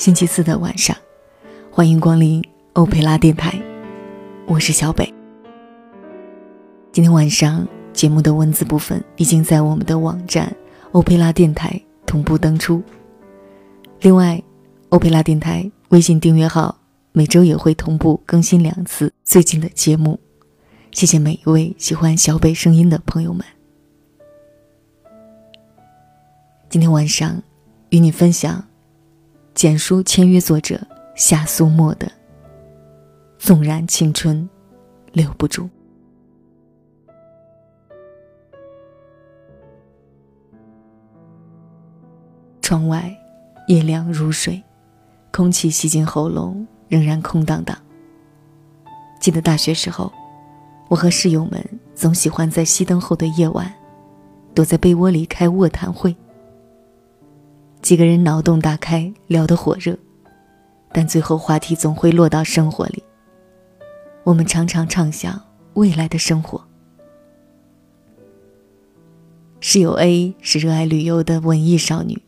星期四的晚上，欢迎光临欧佩拉电台，我是小北。今天晚上节目的文字部分已经在我们的网站欧佩拉电台同步登出。另外，欧佩拉电台微信订阅号每周也会同步更新两次最近的节目。谢谢每一位喜欢小北声音的朋友们。今天晚上与你分享。简书签约作者夏苏沫的《纵然青春留不住》。窗外夜凉如水，空气吸进喉咙，仍然空荡荡。记得大学时候，我和室友们总喜欢在熄灯后的夜晚，躲在被窝里开卧谈会。几个人脑洞大开，聊得火热，但最后话题总会落到生活里。我们常常畅想未来的生活。室友 A 是热爱旅游的文艺少女，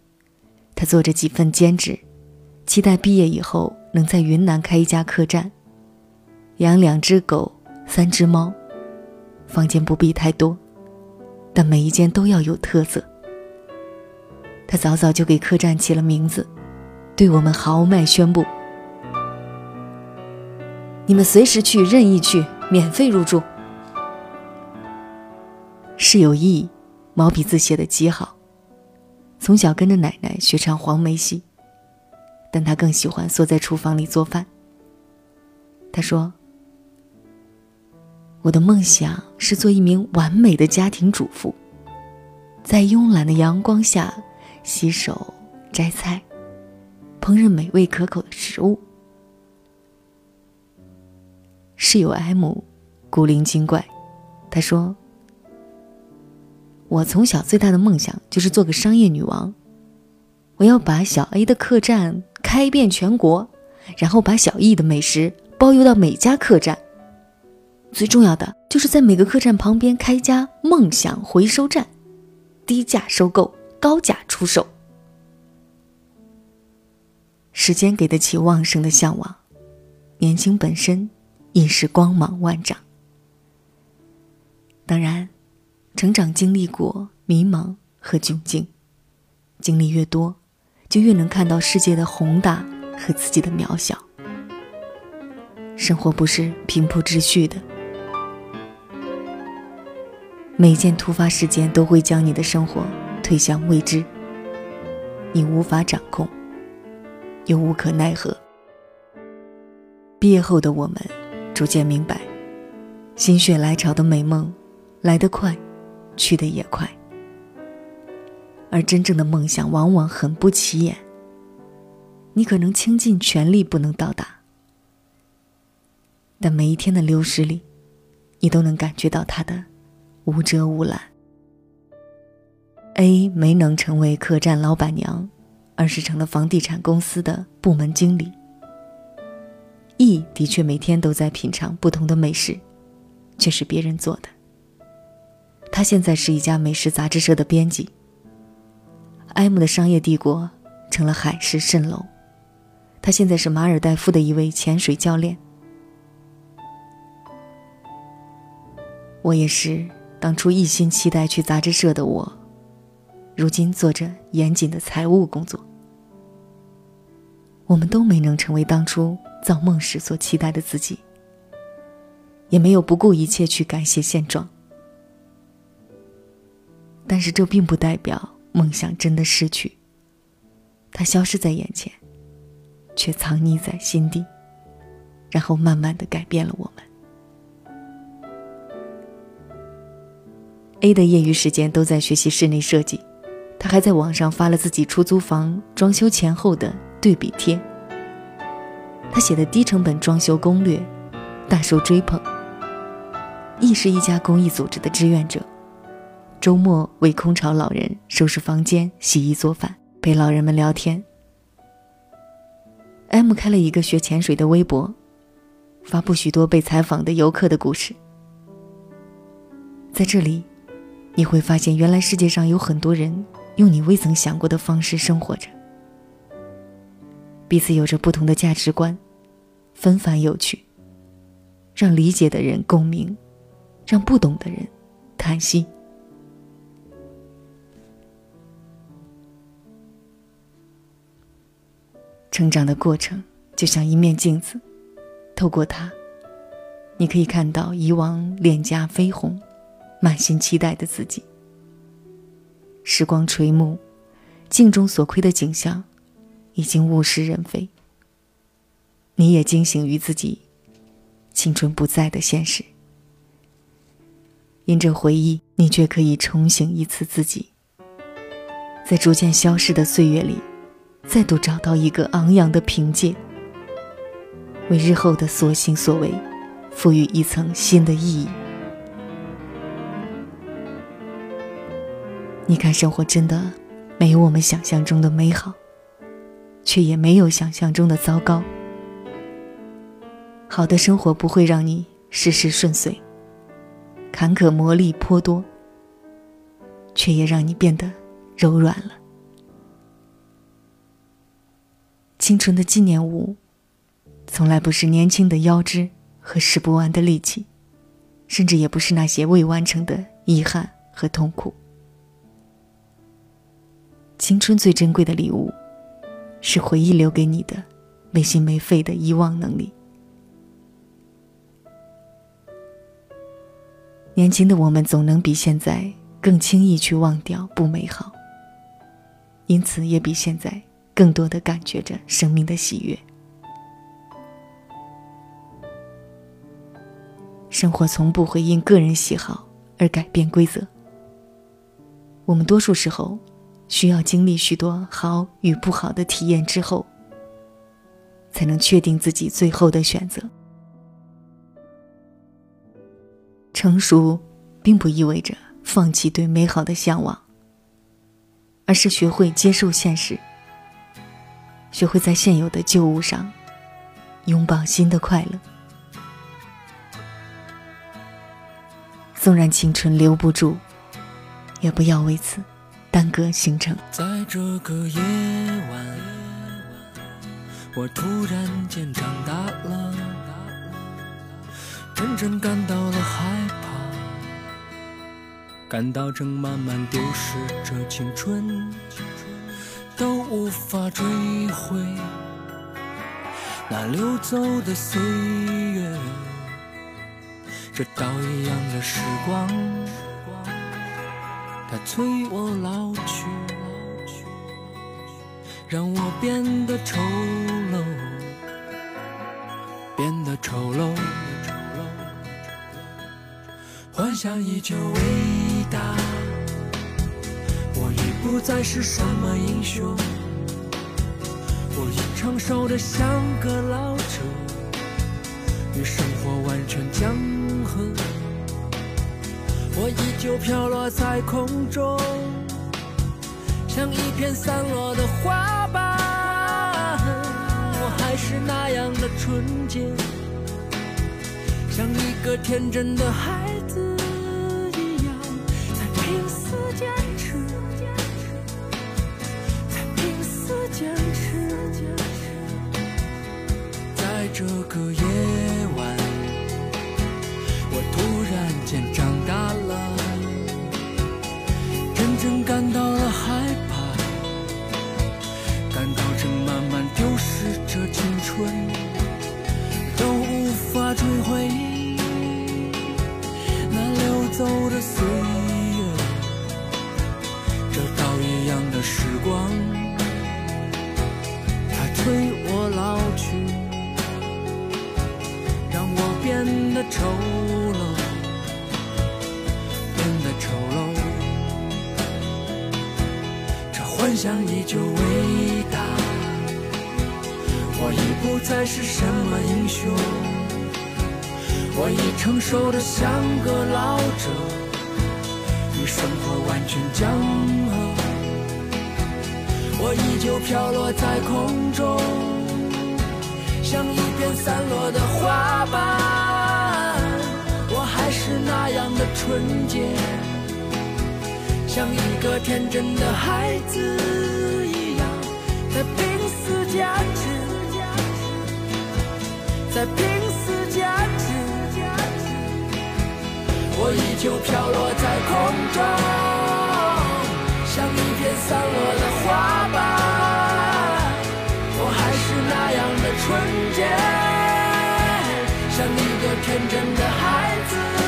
她做着几份兼职，期待毕业以后能在云南开一家客栈，养两只狗、三只猫，房间不必太多，但每一间都要有特色。他早早就给客栈起了名字，对我们豪迈宣布：“你们随时去，任意去，免费入住。”室友意，毛笔字写的极好，从小跟着奶奶学唱黄梅戏，但他更喜欢缩在厨房里做饭。他说：“我的梦想是做一名完美的家庭主妇，在慵懒的阳光下。”洗手、摘菜、烹饪美味可口的食物。室友 M 古灵精怪，他说：“我从小最大的梦想就是做个商业女王，我要把小 A 的客栈开遍全国，然后把小 E 的美食包邮到每家客栈。最重要的就是在每个客栈旁边开家梦想回收站，低价收购。”高价出手。时间给得起旺盛的向往，年轻本身亦是光芒万丈。当然，成长经历过迷茫和窘境，经历越多，就越能看到世界的宏大和自己的渺小。生活不是平铺直叙的，每件突发事件都会将你的生活。推向未知，你无法掌控，又无可奈何。毕业后的我们，逐渐明白，心血来潮的美梦，来得快，去得也快。而真正的梦想，往往很不起眼。你可能倾尽全力不能到达，但每一天的流逝里，你都能感觉到它的无遮无拦。A 没能成为客栈老板娘，而是成了房地产公司的部门经理。E 的确每天都在品尝不同的美食，却是别人做的。他现在是一家美食杂志社的编辑。M 的商业帝国成了海市蜃楼，他现在是马尔代夫的一位潜水教练。我也是当初一心期待去杂志社的我。如今做着严谨的财务工作，我们都没能成为当初造梦时所期待的自己，也没有不顾一切去感谢现状。但是这并不代表梦想真的失去，它消失在眼前，却藏匿在心底，然后慢慢的改变了我们。A 的业余时间都在学习室内设计。他还在网上发了自己出租房装修前后的对比贴。他写的低成本装修攻略大受追捧。亦是一家公益组织的志愿者，周末为空巢老人收拾房间、洗衣做饭，陪老人们聊天。M 开了一个学潜水的微博，发布许多被采访的游客的故事。在这里，你会发现，原来世界上有很多人。用你未曾想过的方式生活着。彼此有着不同的价值观，纷繁有趣。让理解的人共鸣，让不懂的人叹息。成长的过程就像一面镜子，透过它，你可以看到以往脸颊绯红、满心期待的自己。时光垂暮，镜中所窥的景象，已经物是人非。你也惊醒于自己。青春不在的现实，因着回忆，你却可以重醒一次自己，在逐渐消逝的岁月里，再度找到一个昂扬的凭借，为日后的所行所为赋予一层新的意义。你看，生活真的没有我们想象中的美好，却也没有想象中的糟糕。好的生活不会让你事事顺遂，坎坷磨砺颇多，却也让你变得柔软了。青春的纪念物，从来不是年轻的腰肢和使不完的力气，甚至也不是那些未完成的遗憾和痛苦。青春最珍贵的礼物，是回忆留给你的没心没肺的遗忘能力。年轻的我们总能比现在更轻易去忘掉不美好，因此也比现在更多的感觉着生命的喜悦。生活从不会因个人喜好而改变规则。我们多数时候需要经历许多好与不好的体验之后，才能确定自己最后的选择。成熟，并不意味着放弃对美好的向往，而是学会接受现实，学会在现有的旧物上拥抱新的快乐。纵然青春留不住，也不要为此耽搁行程。在这个夜晚，我突然间长大了。真正感到了害怕，感到正慢慢丢失着青春，都无法追回那流走的岁月。这倒一样的时光，它催我老去，让我变得丑陋，变得丑陋。幻想依旧伟大，我已不再是什么英雄，我已成熟的像个老者，与生活完全僵合。我依旧飘落在空中，像一片散落的花瓣，我还是那样的纯洁。像一个天真的孩子一样，在拼死坚持，在拼死坚持。在这个夜时光，它催我老去，让我变得丑陋，变得丑陋。这幻想依旧伟大，我已不再是什么英雄。我已成熟的像个老者，与生活完全僵合。我依旧飘落在空中，像一片散落的花瓣。我还是那样的纯洁，像一个天真的孩子一样，在拼死坚持，在拼死坚持。我依旧飘落在空中，像一片散落的。天真的孩子。